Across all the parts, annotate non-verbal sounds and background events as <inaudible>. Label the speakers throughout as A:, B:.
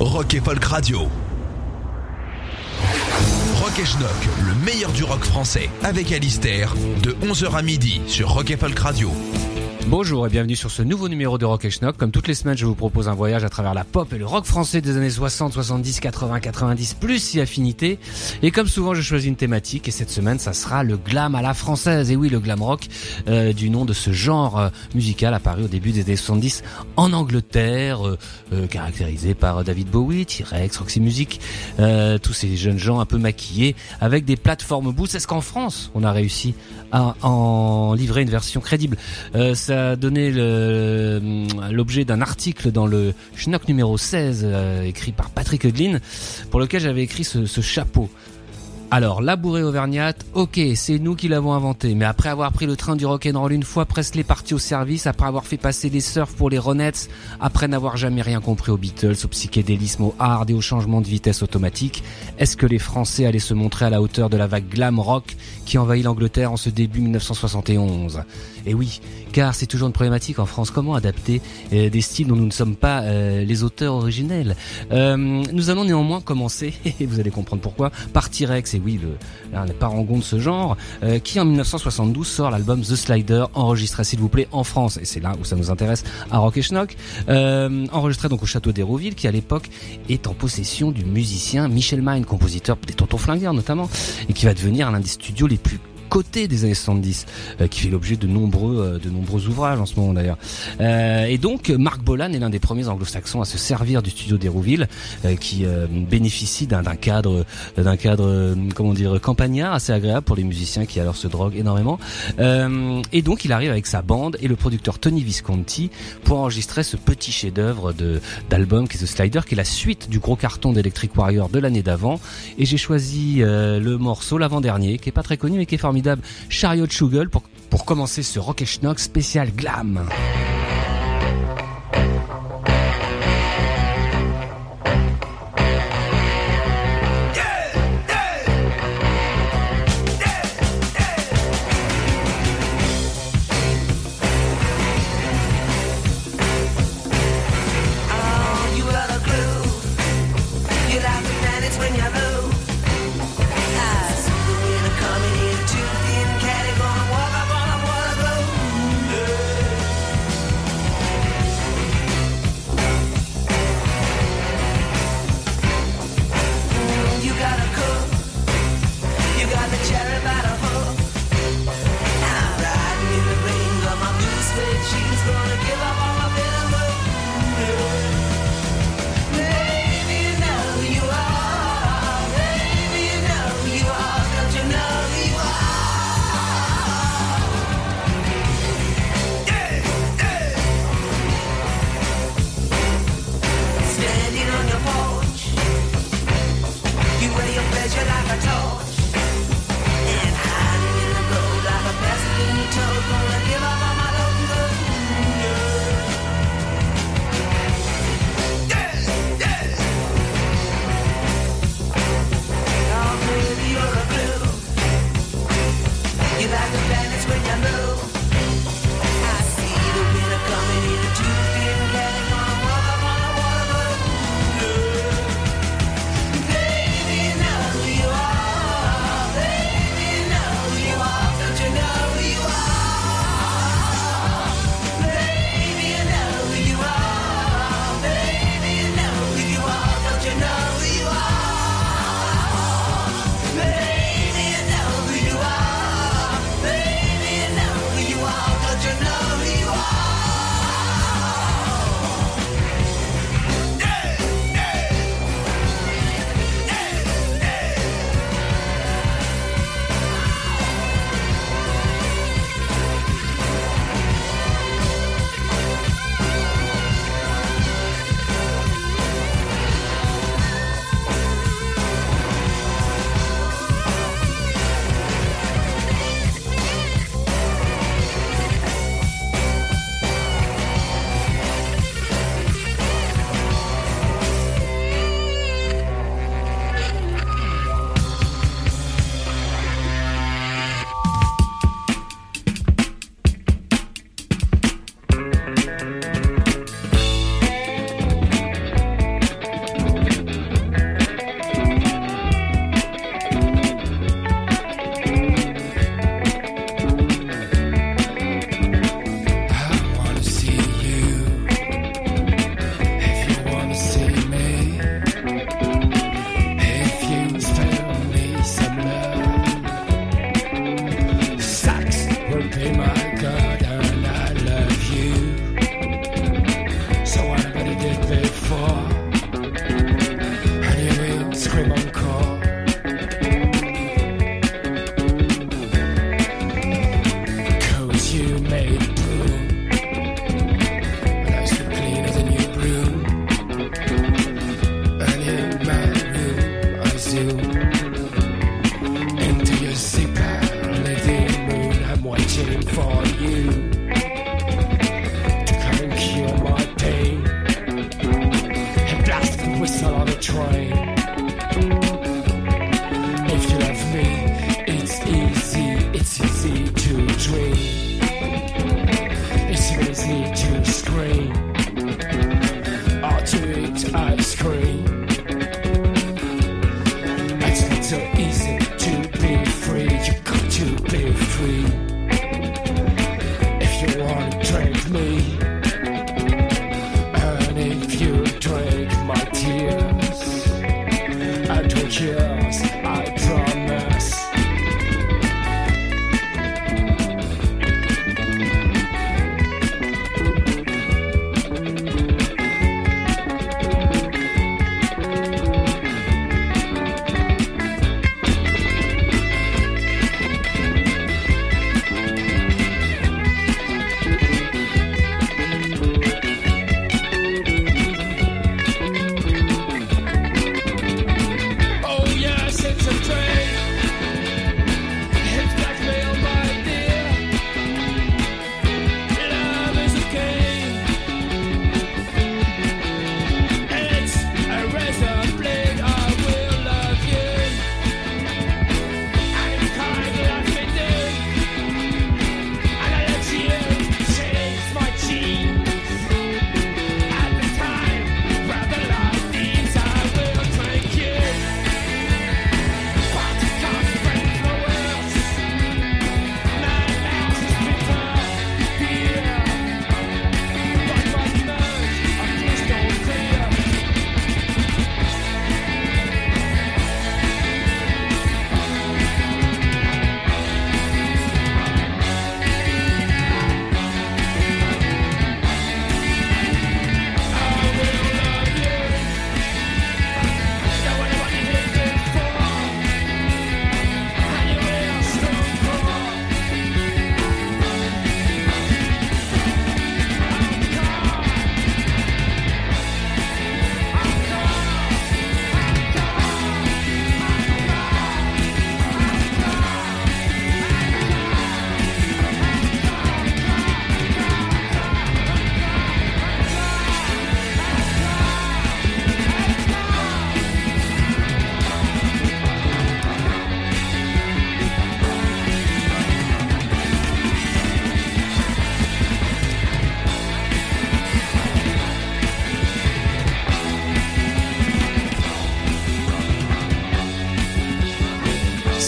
A: Rock et Folk Radio. Rock et Schnock, le meilleur du rock français, avec Alistair, de 11h à midi sur Rock et Folk Radio.
B: Bonjour et bienvenue sur ce nouveau numéro de Rock et Schnock. Comme toutes les semaines, je vous propose un voyage à travers la pop et le rock français des années 60, 70, 80, 90, plus si affinité. Et comme souvent, je choisis une thématique et cette semaine, ça sera le glam à la française. Et oui, le glam rock, euh, du nom de ce genre euh, musical apparu au début des années 70 en Angleterre, euh, euh, caractérisé par David Bowie, T-Rex, Roxy Music, euh, tous ces jeunes gens un peu maquillés avec des plateformes boots. Est-ce qu'en France, on a réussi à en livrer une version crédible? Euh, a donné l'objet d'un article dans le Schnock numéro 16, euh, écrit par Patrick Eudlin, pour lequel j'avais écrit ce, ce chapeau. Alors, la bourrée auvergnate, ok, c'est nous qui l'avons inventé, mais après avoir pris le train du rock'n'roll une fois, Presley parti au service, après avoir fait passer les surfs pour les Ronettes, après n'avoir jamais rien compris aux Beatles, au psychédélisme, au hard et au changement de vitesse automatique, est-ce que les Français allaient se montrer à la hauteur de la vague glam rock qui envahit l'Angleterre en ce début 1971 Et oui, car c'est toujours une problématique en France, comment adapter euh, des styles dont nous ne sommes pas euh, les auteurs originels? Euh, Nous allons néanmoins commencer, <laughs> et vous allez comprendre pourquoi, par T-Rex, et oui, le, un parangon de ce genre, qui en 1972 sort l'album The Slider, enregistré s'il vous plaît en France, et c'est là où ça nous intéresse à Rock et Schnock, enregistré donc au château d'Hérouville, qui à l'époque est en possession du musicien Michel Mine, compositeur des Tontons Flingueurs notamment, et qui va devenir l'un des studios les plus cotés des années 70, euh, qui fait l'objet de nombreux, euh, de nombreux ouvrages en ce moment d'ailleurs. Euh, et donc Marc Bolan est l'un des premiers anglo-saxons à se servir du studio d'Hérouville, qui bénéficie d'un cadre, d'un cadre, comment dire, campagnard assez agréable pour les musiciens qui alors se droguent énormément. Et donc il arrive avec sa bande et le producteur Tony Visconti pour enregistrer ce petit chef-d'œuvre de d'album qui est The Slider, qui est la suite du gros carton d'Electric Warrior de l'année d'avant. Et j'ai choisi le morceau l'avant-dernier, qui est pas très connu mais qui est formidable, Chariot Sugar, pour pour commencer ce Rock et Schnock spécial glam.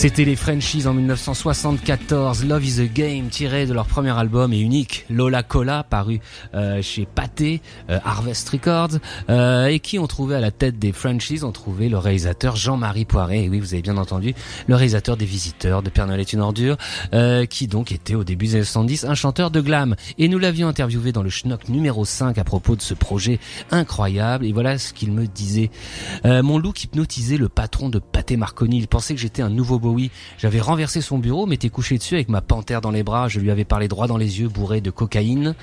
B: C'était les Frenchies en 1974, Love is a Game, tiré de leur premier album et unique, Lola Cola, paru euh, chez Pathé, euh, Harvest Records, euh, et qui ont trouvé à la tête des Frenchies, ont trouvé le réalisateur Jean-Marie Poiret, et oui, vous avez bien entendu, le réalisateur des Visiteurs, de Père Noël est une ordure, euh, qui donc était au début des années 70 un chanteur de glam. Et nous l'avions interviewé dans le Schnock numéro 5 à propos de ce projet incroyable, et voilà ce qu'il me disait. Euh, mon look hypnotisait le patron de Pathé Marconi, il pensait que j'étais un nouveau J'avais renversé son bureau, m'étais couché dessus avec ma panthère dans les bras, je lui avais parlé droit dans les yeux, bourré de cocaïne.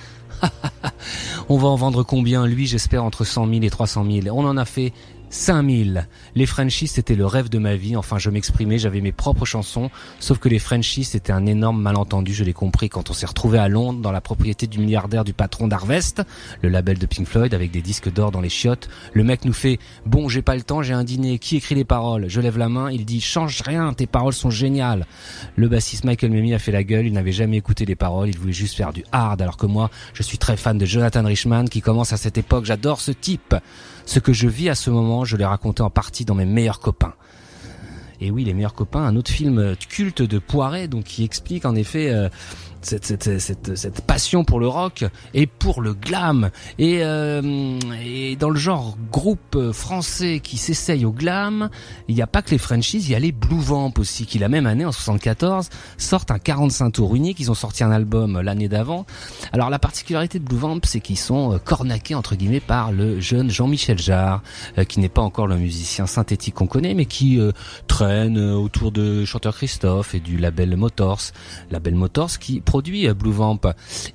B: <laughs> On va en vendre combien Lui, j'espère entre 100 000 et 300 000. On en a fait 5000. Les Frenchies, c'était le rêve de ma vie. Enfin, je m'exprimais, j'avais mes propres chansons. Sauf que les Frenchies, c'était un énorme malentendu. Je l'ai compris quand on s'est retrouvé à Londres, dans la propriété du milliardaire du patron d'Harvest, le label de Pink Floyd, avec des disques d'or dans les chiottes. Le mec nous fait, bon, j'ai pas le temps, j'ai un dîner. Qui écrit les paroles? Je lève la main. Il dit, change rien, tes paroles sont géniales. Le bassiste Michael Memmi a fait la gueule. Il n'avait jamais écouté les paroles. Il voulait juste faire du hard. Alors que moi, je suis très fan de Jonathan Richman, qui commence à cette époque. J'adore ce type. Ce que je vis à ce moment, je l'ai raconté en partie dans mes meilleurs copains. Et oui, les meilleurs copains, un autre film culte de Poiret, donc qui explique en effet euh, cette, passion pour le rock et pour le glam. Et, euh, dans le genre groupe français qui s'essaye au glam, il n'y a pas que les Frenchies, il y a les Blue Vamp aussi, qui la même année, en 74, sortent un 45 tours unique. Ils ont sorti un album l'année d'avant. Alors la particularité de Blue Vamp, c'est qu'ils sont euh, cornaqués entre guillemets par le jeune Jean-Michel Jarre, euh, qui n'est pas encore le musicien synthétique qu'on connaît, mais qui euh, traîne euh, autour de chanteur Christophe et du label Motors, label Motors qui euh, Blue Vamp.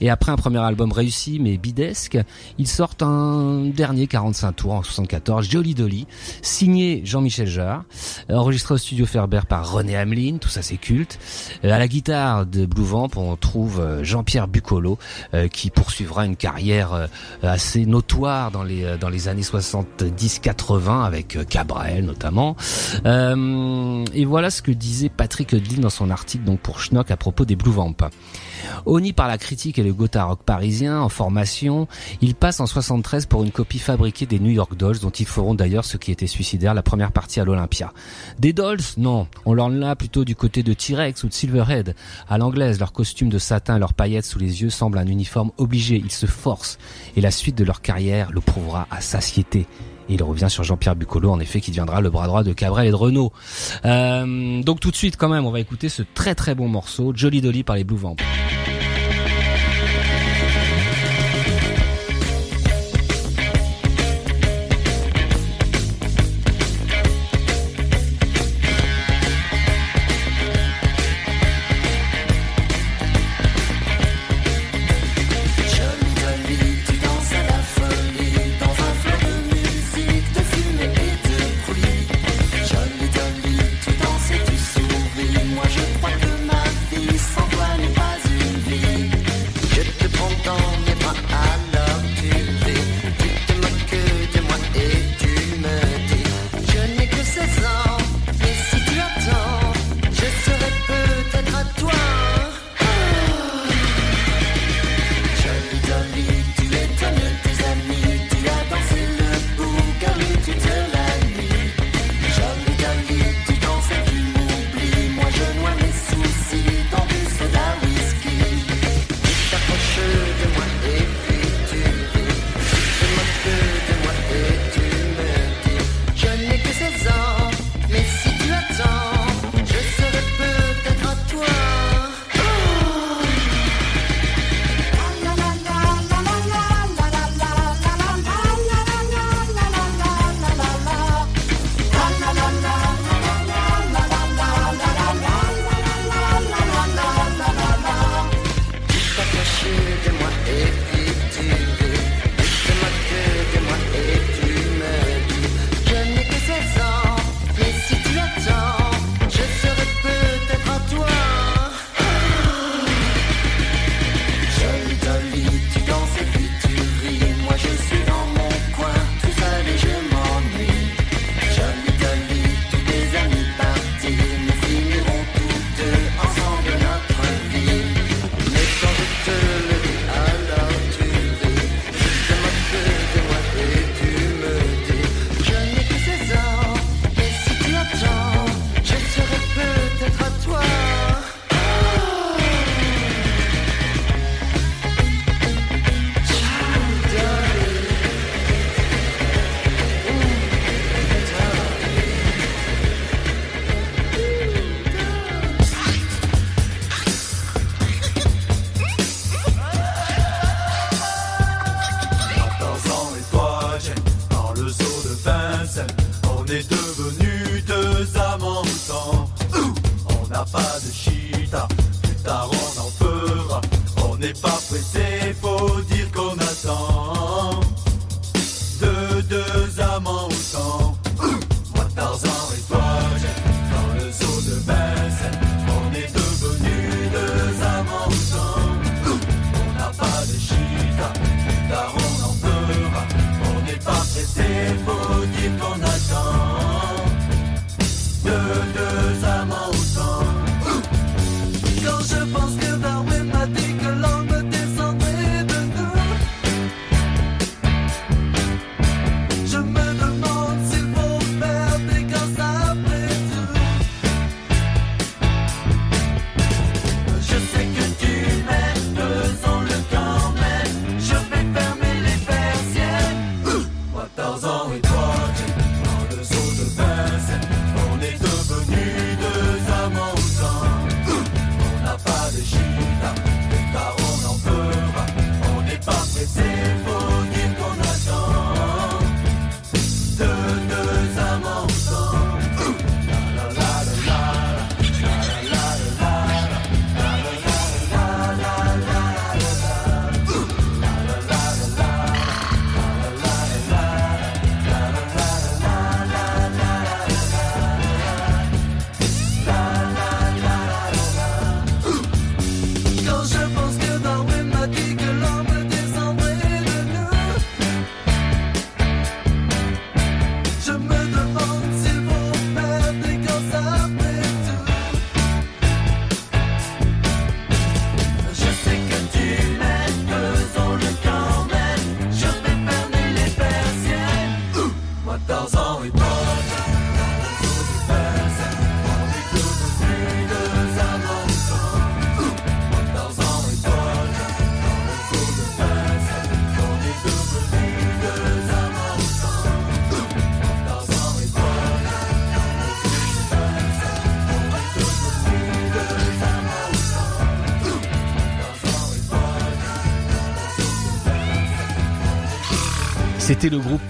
B: Et après un premier album réussi mais bidesque, ils sortent un dernier 45 tours en 74, Jolly Dolly, signé Jean-Michel Jarre, euh, enregistré au studio Ferber par René Hamelin, tout ça c'est culte. Euh, à la guitare de Blue Vamp, on trouve Jean-Pierre Bucolo qui poursuivra une carrière assez notoire dans les dans les années 70-80 avec Cabrel notamment. Et voilà ce que disait Patrick Dean dans son article donc pour Schnock à propos des Blue Vamp. Honni par la critique et le Gotha Rock parisien en formation, il passe en 73 pour une copie fabriquée des New York Dolls dont ils feront d'ailleurs ce qui était suicidaire la première partie à l'Olympia. Des Dolls? Non, on l'en a plutôt du côté de T-Rex ou de Silverhead. À l'anglaise, leur costume de satin et leurs paillettes sous les yeux semblent un uniforme obligé, ils se forcent et la suite de leur carrière le prouvera à satiété. Il revient sur Jean-Pierre Bucolo, en effet, qui deviendra le bras droit de Cabrel et de Renault. Euh, donc tout de suite, quand même, on va écouter ce très très bon morceau, Jolly Dolly par les Blue Vamp. C'était le groupe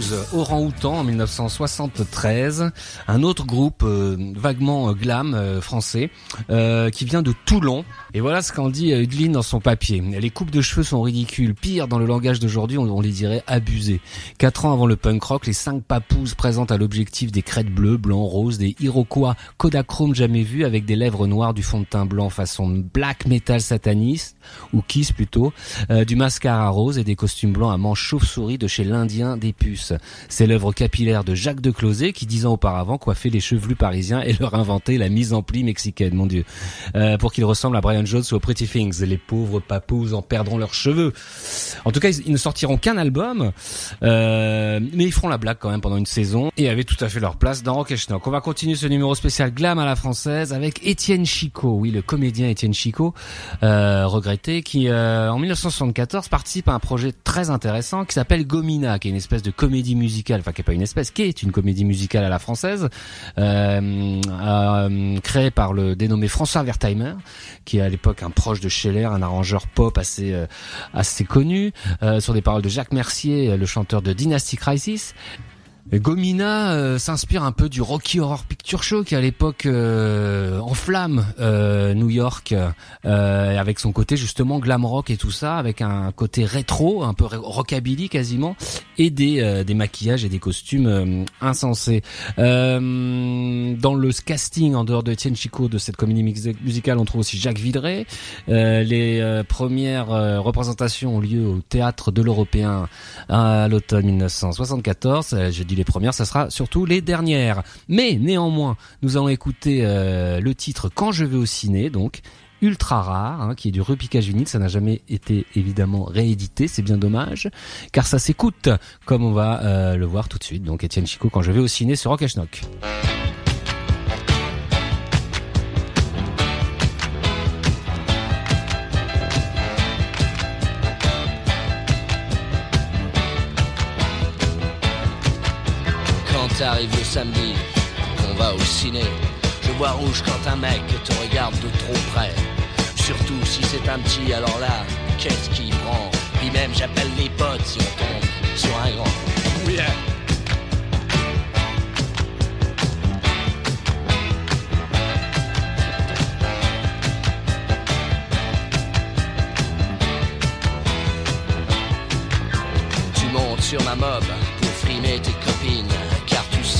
B: Papouze Orang-Outan en 1973, un autre groupe euh, vaguement euh, glam euh, français euh, qui vient de Toulon. Et voilà ce qu'en dit euh, Udline dans son papier. Les coupes de cheveux sont ridicules. Pire, dans le langage d'aujourd'hui, on, les dirait abusées. Quatre ans avant le punk rock, les cinq Papouses présentent à l'objectif des crêtes bleues, blancs, roses, des Iroquois Kodachrome jamais vus avec des lèvres noires, du fond de teint blanc façon black metal sataniste ou kiss plutôt, euh, du mascara rose et des costumes blancs à manches chauve-souris de chez l'Indien des puces. C'est l'œuvre capillaire de Jacques de Closet qui, dix ans auparavant, coiffait les chevelus parisiens et leur inventait la mise en pli mexicaine, mon dieu, euh, pour qu'ils ressemblent à Brian Jones ou aux Pretty Things. Les pauvres papous en perdront leurs cheveux. En tout cas, ils, ils ne sortiront qu'un album, euh, mais ils feront la blague quand même pendant une saison et avaient tout à fait leur place dans Rock et Schnock. On va continuer ce numéro spécial glam à la française avec Étienne Chicot, oui, le comédien Étienne Chicot, euh, regretté, qui euh, en 1974 participe à un projet très intéressant qui s'appelle Gomina, qui est une espèce de comédie musicale, enfin qui est pas une espèce, qui est une comédie musicale à la française, euh, euh, créée par le dénommé François Wertheimer, qui est à l'époque un proche de Scheller, un arrangeur pop assez euh, assez connu, sur des paroles de Jacques Mercier, le chanteur de Dynasty Crisis. Gomina euh, s'inspire un peu du Rocky Horror Picture Show qui à l'époque euh, enflamme euh, New York euh, avec son côté justement glam rock et tout ça avec un côté rétro un peu rockabilly quasiment et des des maquillages et des costumes insensés. Dans le casting en dehors de Etienne Chico de cette comédie musicale on trouve aussi Jacques Villeray. Les premières représentations ont lieu au théâtre de l'Européen à l'automne 1974. Euh, J'ai dit les premières, ça sera surtout les dernières. Mais néanmoins, nous allons écouter euh, le titre Quand je vais au ciné, donc ultra rare, hein, qui est du repiquage vinyle. Ça n'a jamais été évidemment réédité, c'est bien dommage, car ça s'écoute, comme on va euh, le voir tout de suite. Donc Étienne Chico, Quand je vais au ciné sur Rock et.
C: live le samedi, on va au ciné. Je vois rouge quand un mec te regarde de trop près. Surtout si c'est un petit, alors là, qu'est-ce qu'il prend? Puis même j'appelle les potes si on tombe sur un grand. Yeah. sur ma mob pour frimer tes copains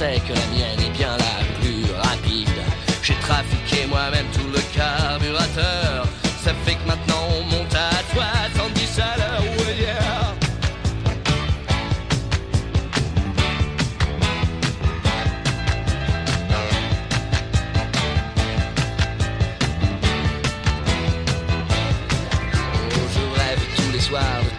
C: sais que la mienne est bien la plus rapide. J'ai trafiqué moi-même tout le carburateur. Ça fait que maintenant on monte à 70 à l'heure. Ouais, oh, yeah. soirs.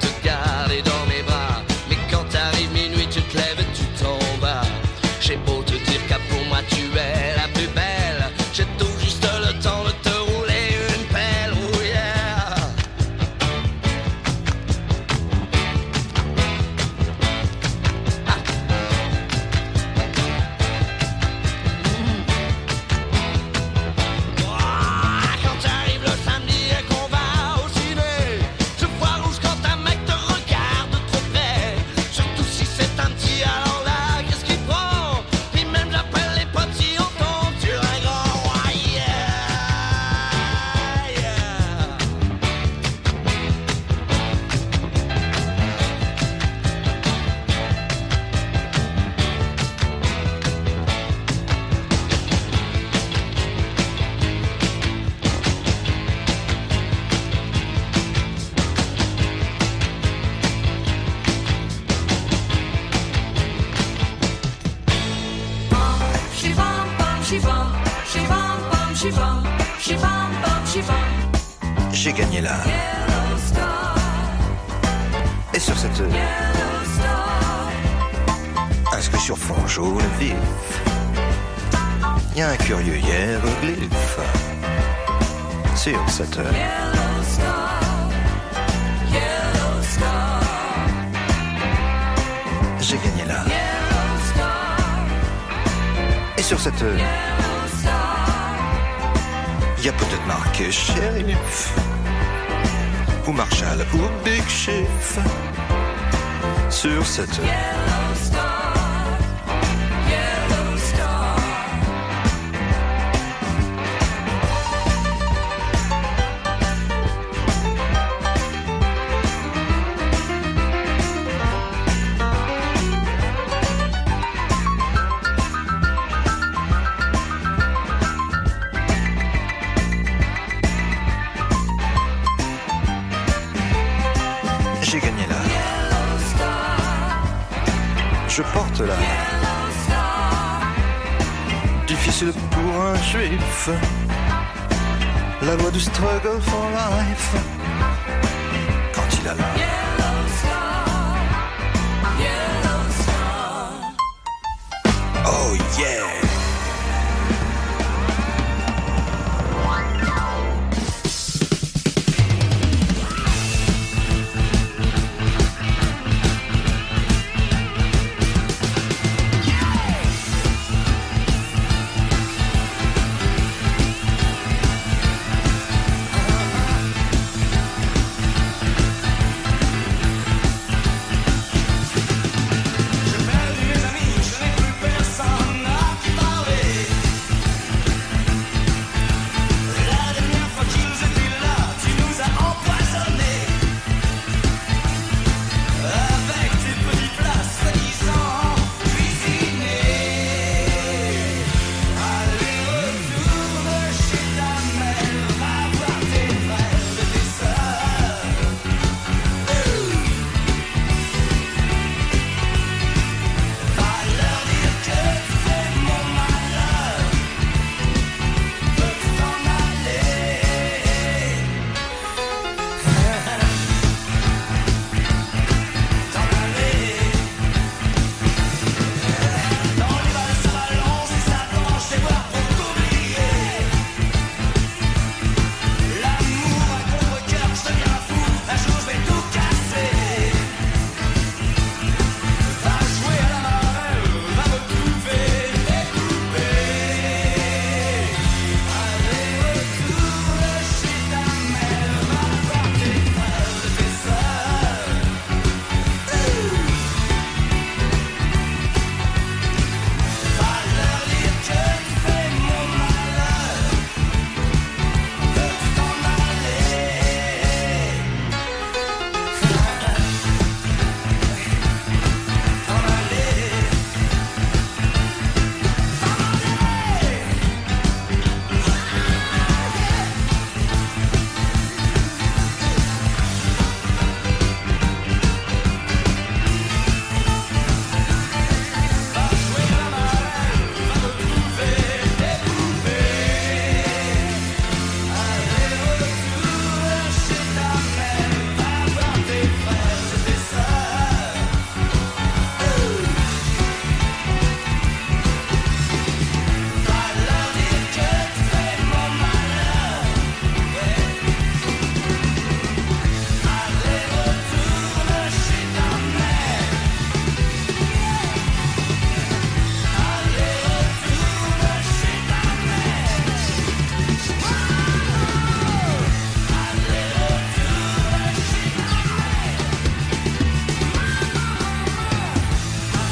C: Yeah.
D: juif. La loi du struggle for life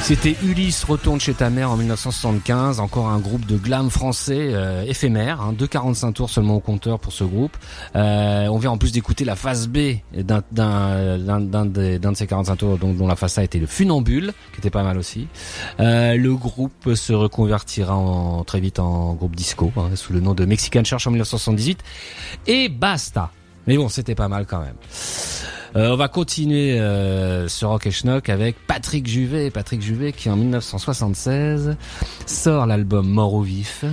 B: C'était Ulysse retourne chez ta mère en 1975, encore un groupe de glam français euh, éphémère, hein, 2,45 tours seulement au compteur pour ce groupe. Euh, on vient en plus d'écouter la phase B d'un de ces 45 tours dont, dont la face A était le Funambule, qui était pas mal aussi. Euh, le groupe se reconvertira en, très vite en groupe disco hein, sous le nom de Mexican Church en 1978 et basta. Mais bon, c'était pas mal quand même. Euh, on va continuer euh, ce Rock et Schnock avec Patrick Juvet. Patrick Juvet qui en 1976 sort l'album Mort au vif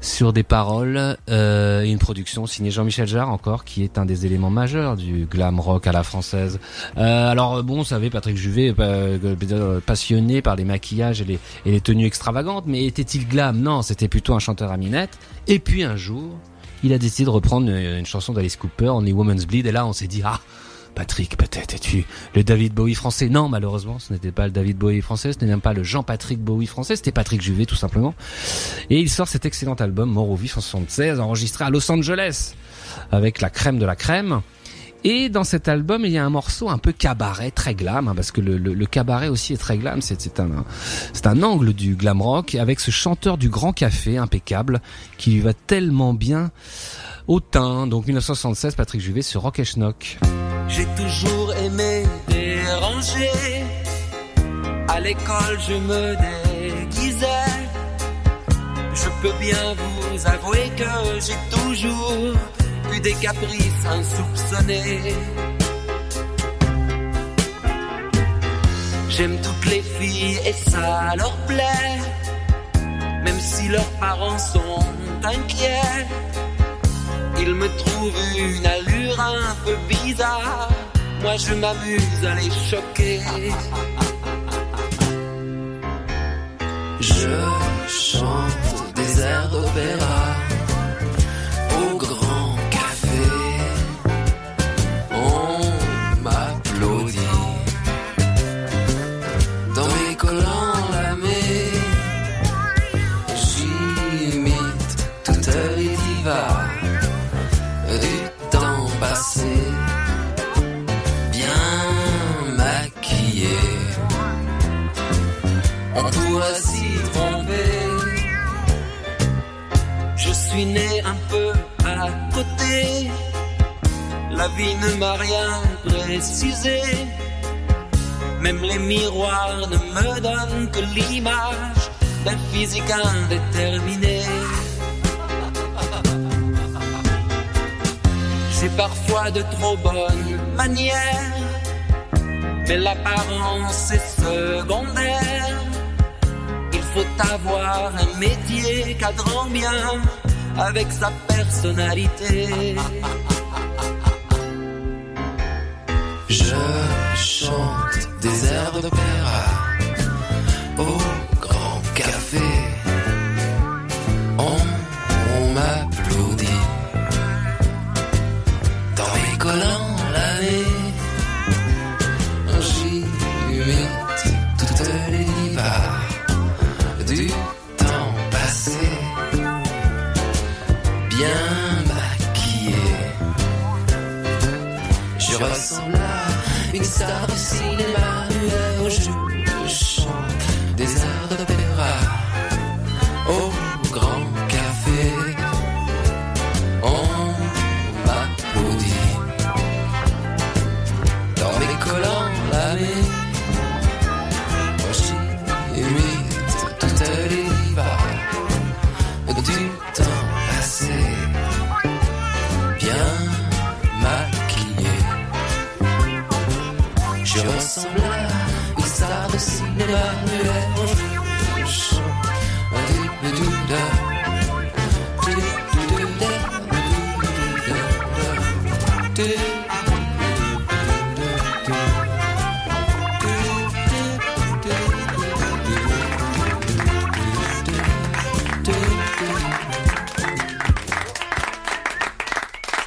B: sur des paroles euh, et une production signée Jean-Michel Jarre encore qui est un des éléments majeurs du glam rock à la française. Euh, alors bon, vous savez Patrick Juvet euh, passionné par les maquillages et les, tenues extravagantes, mais était-il glam? Non, c'était plutôt un chanteur à minette. Et puis un jour, il a décidé de reprendre une, chanson d'Alice Cooper, On est Woman's Bleed, et là on s'est dit ah Patrick, peut-être es-tu le David Bowie français? Non, malheureusement, ce n'était pas le David Bowie français, ce n'était même pas le Jean-Patrick Bowie français, c'était Patrick Juvet tout simplement. Et il sort cet excellent album Mort au vif en 76, enregistré à Los Angeles, avec la crème de la crème. Et dans cet album, il y a un morceau un peu cabaret, très glam, hein, parce que le, cabaret aussi est très glam. C'est c'est un, c'est un angle du glam rock avec ce chanteur du Grand Café impeccable qui lui va tellement bien au teint. Donc 1976, Patrick Juvet sur Rock et Schnock.
E: J'ai toujours aimé déranger. À l'école, je me déguisais. Je peux bien vous avouer que j'ai toujours eu des caprices insoupçonnés. J'aime toutes les filles et ça leur plaît. Même si leurs parents sont inquiets. Ils me trouvent une allure un peu bizarre. Moi je m'amuse à les choquer. Je chante des airs d'opéra au grand suis né un peu à côté. La vie ne m'a rien précisé. Même les miroirs ne me donnent que l'image d'un physique indéterminé. J'ai parfois de trop bonnes manières, mais l'apparence est secondaire. Il faut avoir un métier cadrant bien avec sa personnalité. Je chante des airs d'opéra au seen it. out. la nuez.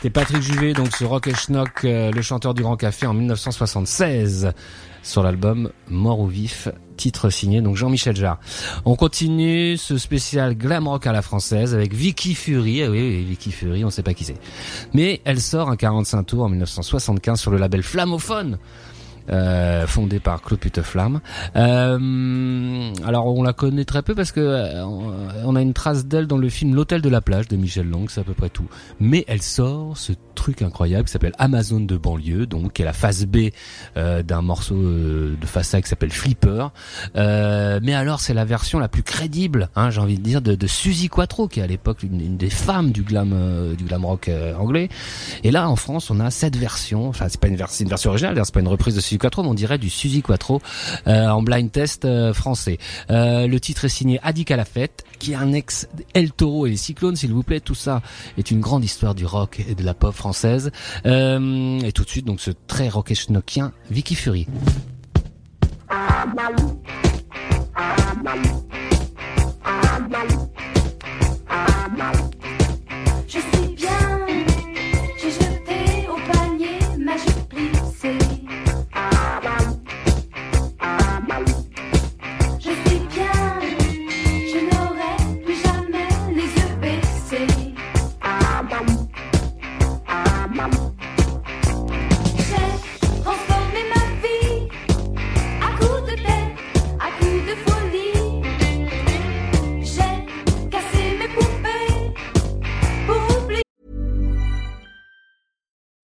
B: C'était Patrick Juvet, donc ce Rock et Schnock, euh, le chanteur du Grand Café en 1976 sur l'album Mort au vif, titre signé donc Jean-Michel Jarre. On continue ce spécial glam rock à la française avec Vicky Fury. Ah oui, oui, Vicky Fury, on sait pas qui c'est. Mais elle sort un 45 tours en 1975 sur le label Flamophone. Euh, fondée par Claude Puteflamme. Euh, alors on la connaît très peu parce que euh, on a une trace d'elle dans le film L'hôtel de la plage de Michel Lang, c'est à peu près tout. Mais elle sort ce truc incroyable qui s'appelle Amazon de banlieue, donc qui est la phase B euh, d'un morceau euh, de A qui s'appelle Flipper. Mais alors c'est la version la plus crédible, hein, j'ai envie de dire, de, de Suzy Quattro, qui est à l'époque une, une des femmes du glam du glam rock anglais. Et là en France on a cette version, enfin c'est pas une, vers- c'est une version originale, c'est pas une reprise de Suzy Quattro, mais on dirait du Suzy Quattro euh, en blind test euh, français. Euh, le titre est signé Adi Calafette, qui est un ex El Toro et les Cyclones, s'il vous plaît. Tout ça est une grande histoire du rock et de la pop française. Et tout de suite, donc ce très rock et Vicky Fury.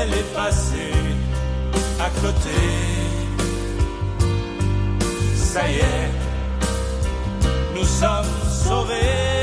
E: elle est passée à côté. Ça y est, nous sommes sauvés.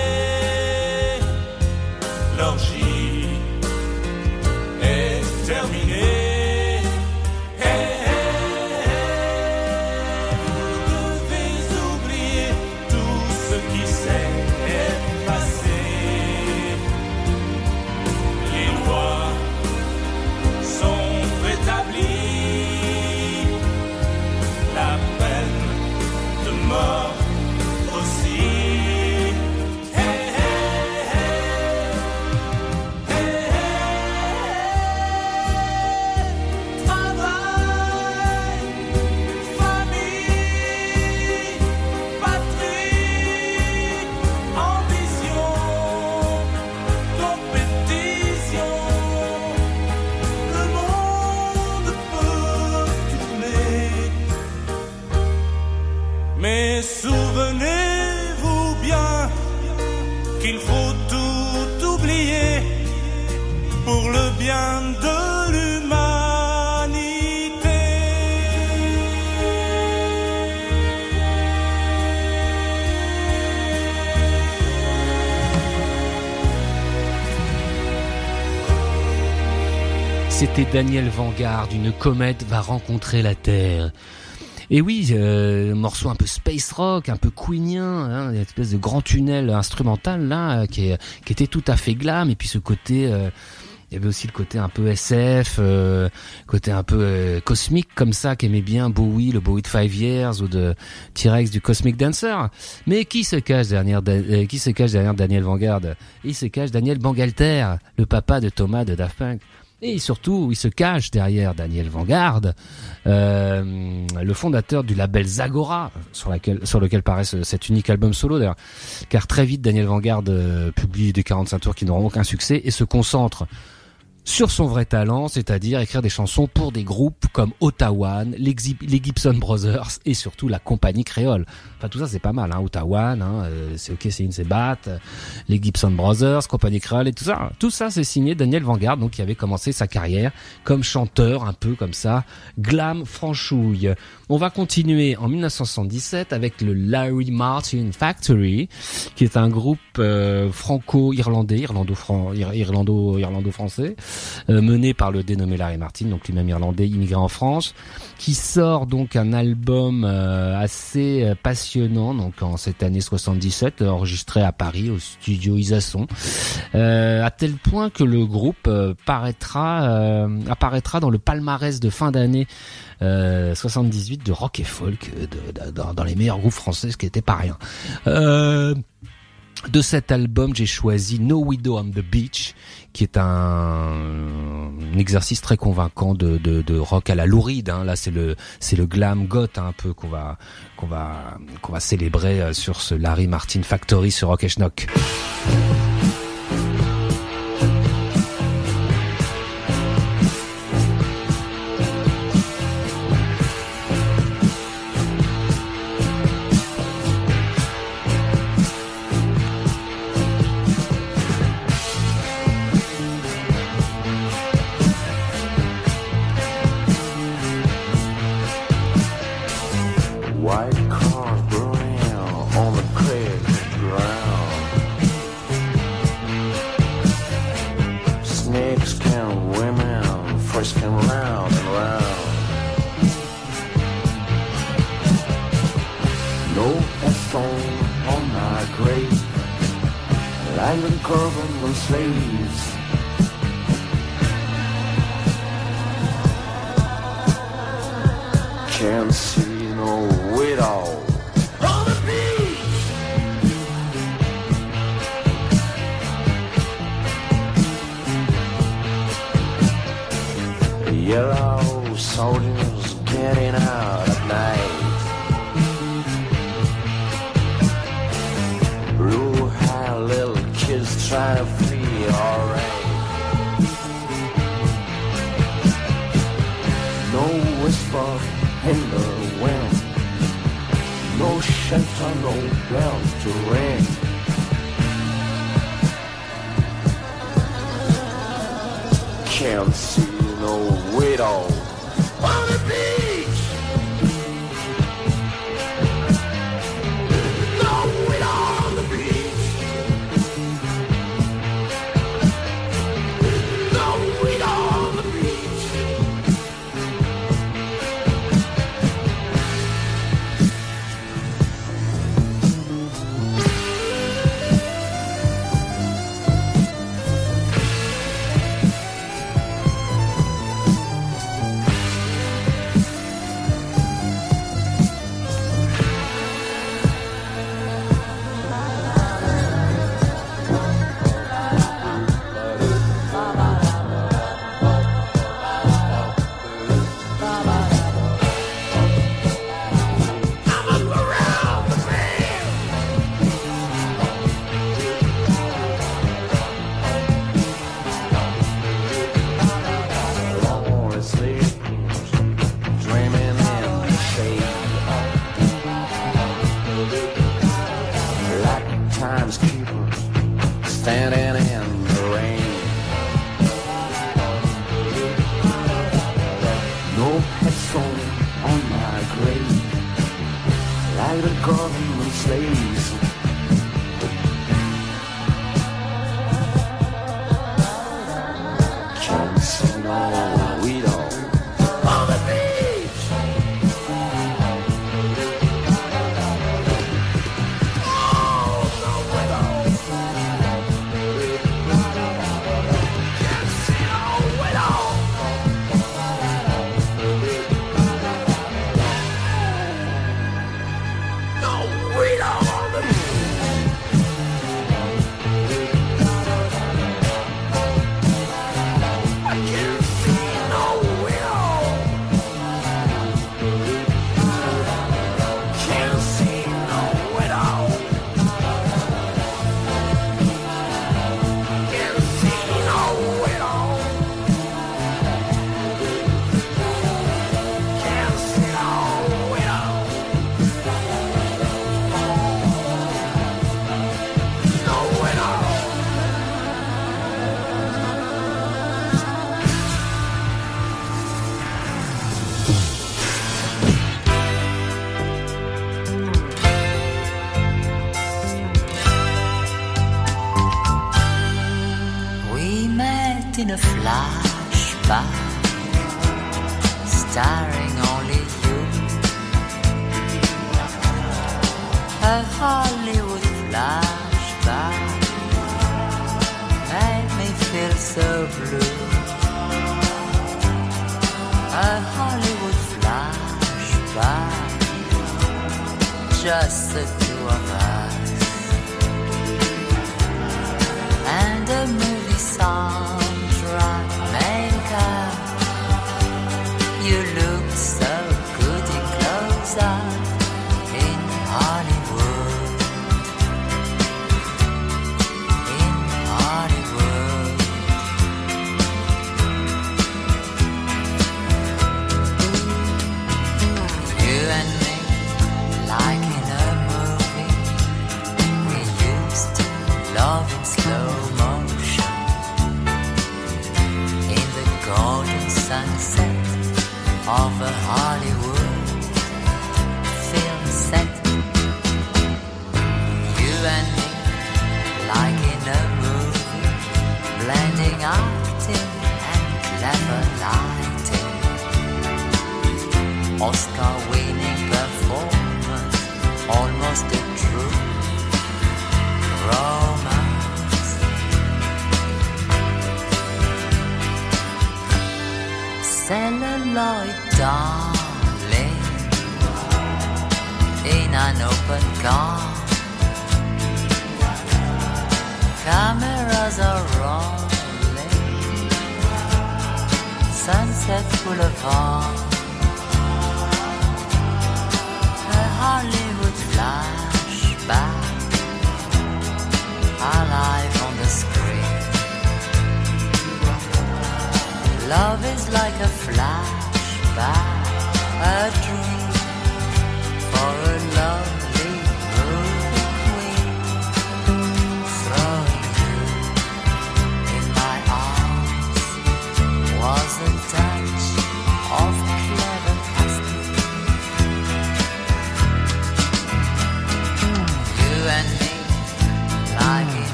B: Daniel Vanguard, une comète va rencontrer la Terre. Et oui, euh, morceau un peu space rock, un peu queenien, hein, une espèce de grand tunnel instrumental là, qui, est- qui était tout à fait glam. Et puis ce côté, euh, il y avait aussi le côté un peu SF, euh, côté un peu euh, cosmique comme ça, qu'aimait bien Bowie, le Bowie de Five Years ou de T-Rex du Cosmic Dancer. Mais qui se cache derrière, euh, qui se cache derrière Daniel Vanguard? Il se cache Daniel Bangalter, le papa de Thomas de Daft Punk. Et surtout, il se cache derrière Daniel Vanguard, euh, le fondateur du label Zagora, sur, sur lequel paraît ce- cet unique album solo d'ailleurs. Car très vite, Daniel Vanguard euh, publie des 45 tours qui n'auront aucun succès et se concentre sur son vrai talent, c'est-à-dire écrire des chansons pour des groupes comme Ottawa, les, Gibson Brothers et surtout la compagnie créole. Enfin tout ça c'est pas mal, hein, Ottawa, hein, euh, c'est ok, c'est une c'est bat, les Gibson Brothers, compagnie créole et tout ça. Tout ça c'est signé Daniel Vanguard, donc qui avait commencé sa carrière comme chanteur un peu comme ça, glam franchouille. On va continuer en 1977 avec le Larry Martin Factory, qui est un groupe euh, franco-irlandais, irlando-fran- ir- irlando- irlando-français, euh, mené par le dénommé Larry Martin, donc lui-même irlandais, immigré en France, qui sort donc un album euh, assez euh, passionnant, donc en cette année 77, euh, enregistré à Paris au studio Isason, euh, à tel point que le groupe euh, paraîtra, euh, apparaîtra dans le palmarès de fin d'année euh, 78 de rock et folk, euh, dans, les meilleurs groupes français, ce qui était pas rien. Euh, de cet album, j'ai choisi No Widow on the Beach, qui est un, un exercice très convaincant de, de, de rock à la louride. Hein. Là, c'est le c'est le glam goth hein, un peu qu'on va qu'on va qu'on va célébrer euh, sur ce Larry Martin Factory sur Rock et Schnock.
F: Like the government slaves. Can't see no widow on the beach. Yellow No whisper in the wind. No shelter, no bell to ring. Can't see no dancing
G: standing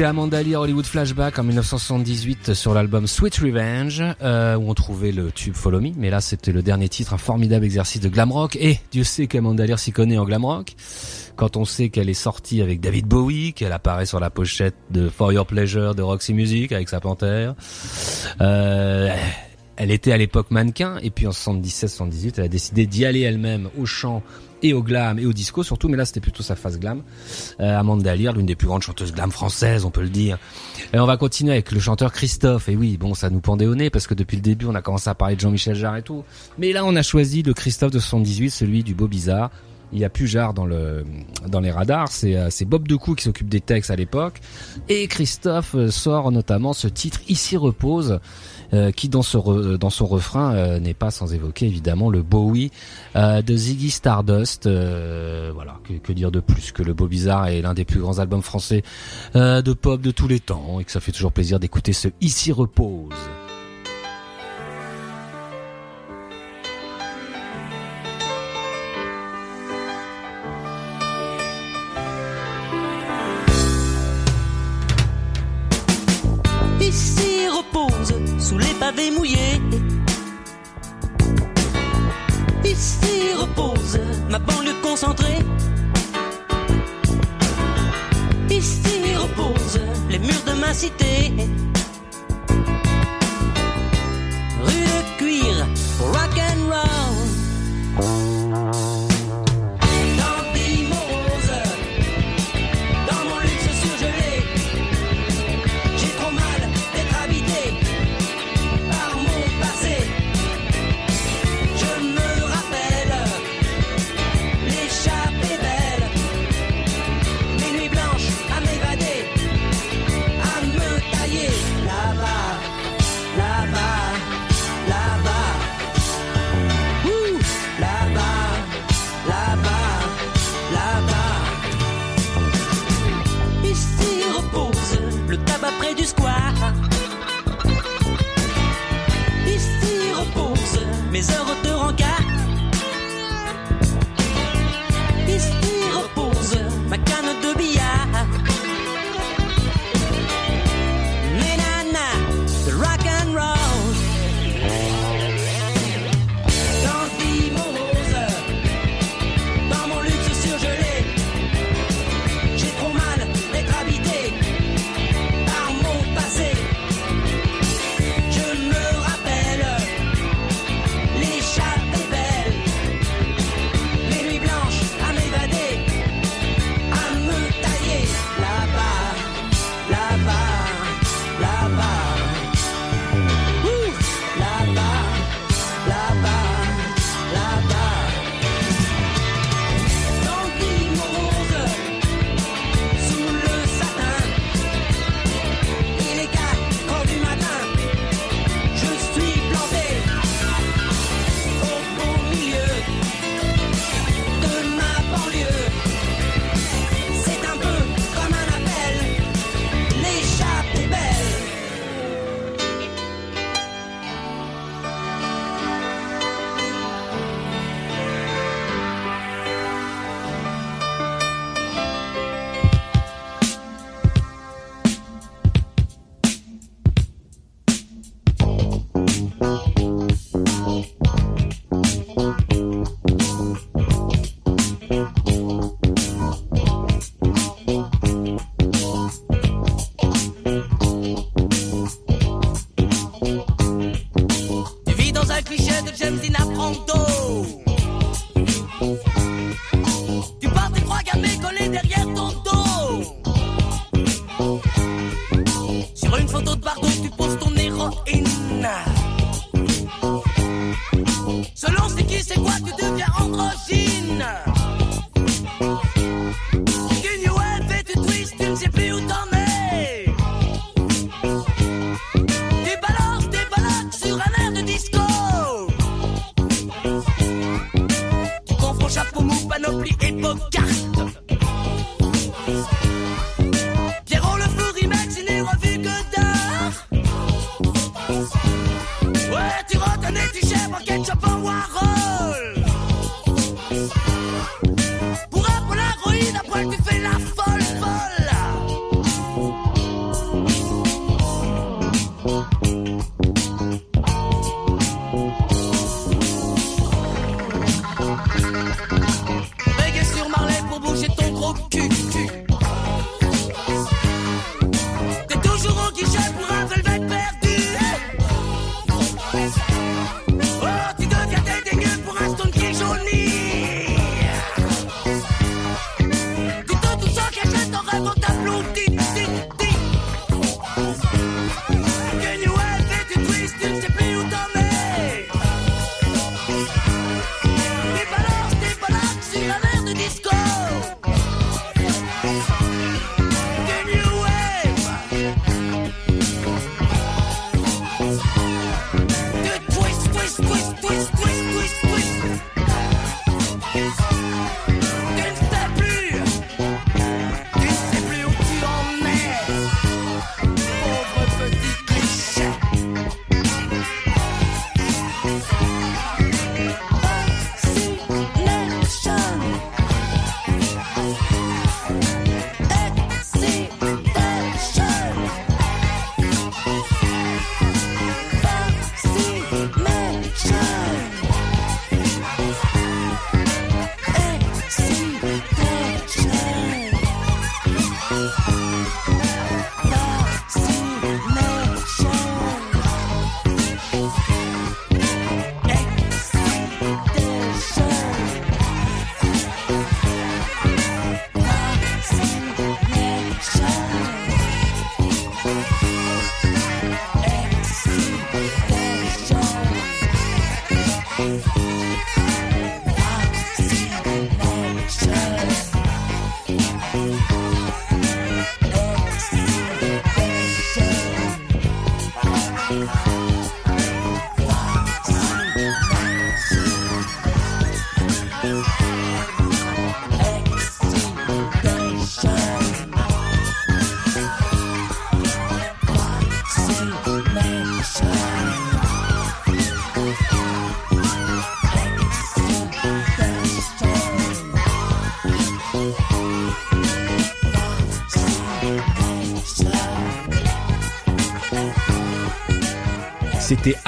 B: C'était Amanda Lear Hollywood Flashback en 1978 sur l'album Sweet Revenge euh, où on trouvait le tube Follow Me. Mais là c'était le dernier titre un formidable exercice de glam rock. Et Dieu sait qu'Amanda Lear s'y connaît en glam rock. Quand on sait qu'elle est sortie avec David Bowie qu'elle apparaît sur la pochette de For Your Pleasure de Roxy Music avec sa panthère euh, elle était à l'époque mannequin et puis en 77-78 elle a décidé d'y aller elle-même au chant et au glam et au disco surtout mais là c'était plutôt sa phase glam. Euh, Amanda Lear l'une des plus grandes chanteuses glam françaises on peut le dire. Et on va continuer avec le chanteur Christophe. Et oui bon ça nous pendait au nez parce que depuis le début on a commencé à parler de Jean-Michel Jarre et tout. Mais là on a choisi le Christophe de 78 celui du beau bizarre il y a plus Jarre dans le dans les radars, c'est euh, Bob Decou qui s'occupe des textes à l'époque. Et Christophe euh, sort notamment ce titre Ici repose euh, qui re- dans son refrain euh, n'est pas sans évoquer évidemment le Bowie euh, de Ziggy Stardust. euh, voilà, que, que dire de plus que le Beau Bizarre est l'un des plus grands albums français euh, de pop de tous les temps et que ça fait toujours plaisir d'écouter ce Ici repose.
H: Mouillés. Ici repose ma banlieue concentrée. Ici repose les murs de ma cité. Rue de cuir, rock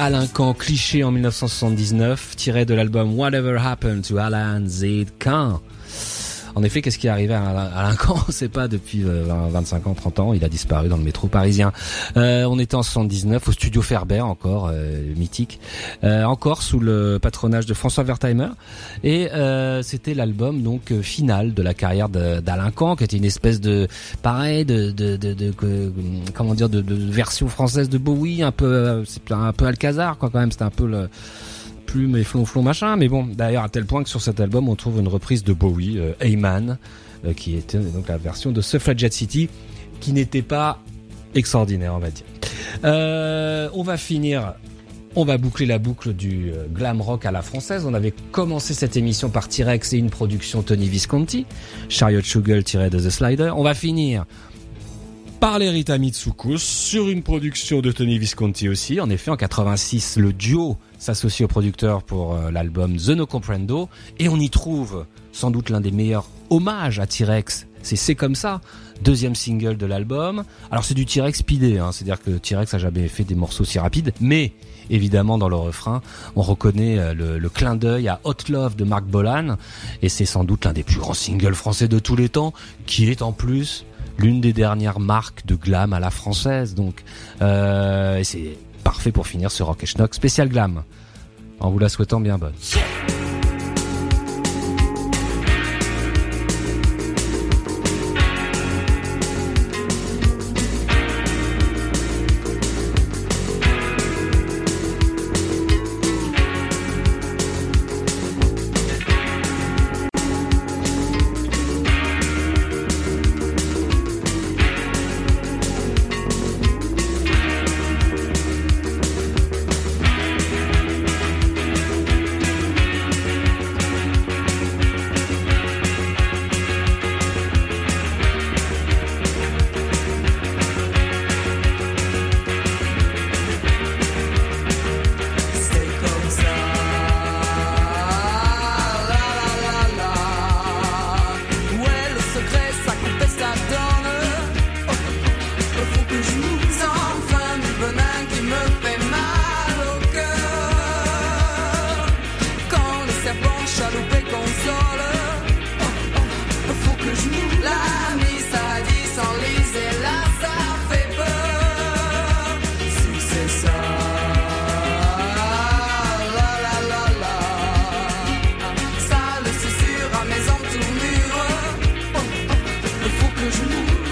B: Alain Kahn, cliché en 1979, tiré de l'album Whatever Happened to Alan Z. Kahn. En effet, qu'est-ce qui est arrivé à Alain Kahn On sait pas depuis euh, 20, 25 ans, 30 ans. Il a disparu dans le métro parisien. Euh, on était en 79 au studio Ferber, encore euh, mythique, euh, encore sous le patronage de François Wertheimer. Et euh, c'était l'album donc euh, final de la carrière d'Alain Kahn, qui était une espèce de pareil de, de, de, de- comment dire de, version française de Bowie, un peu euh, un peu Alcazar quoi quand même. C'était un peu le plume et flonflon machin. Mais bon, d'ailleurs à tel point que sur cet album on trouve une reprise de Bowie, euh, Heyman, euh, qui était donc la version de Suffragette City, qui n'était pas extraordinaire on va dire. Euh, on va finir. On va boucler la boucle du euh, glam rock à la française. On avait commencé cette émission par T-Rex et une production Tony Visconti, Chariot Sugar tiré de The Slider. On va finir par les Rita sur une production de Tony Visconti aussi. En effet, en 86, le duo s'associe au producteur pour euh, l'album The No Comprendo et on y trouve sans doute l'un des meilleurs hommages à T-Rex. C'est C'est comme ça, deuxième single de l'album. Alors c'est du T-Rex speedé, hein, c'est-à-dire que T-Rex a jamais fait des morceaux si rapides, mais évidemment dans le refrain, on reconnaît euh, le, le clin d'œil à Hot Love de Marc Bolan et c'est sans doute l'un des plus grands singles français de tous les temps, qui est en plus l'une des dernières marques de glam à la française. Donc, euh, et c'est parfait pour finir ce Rock et Schnock spécial glam. En vous la souhaitant bien bonne.
E: Que je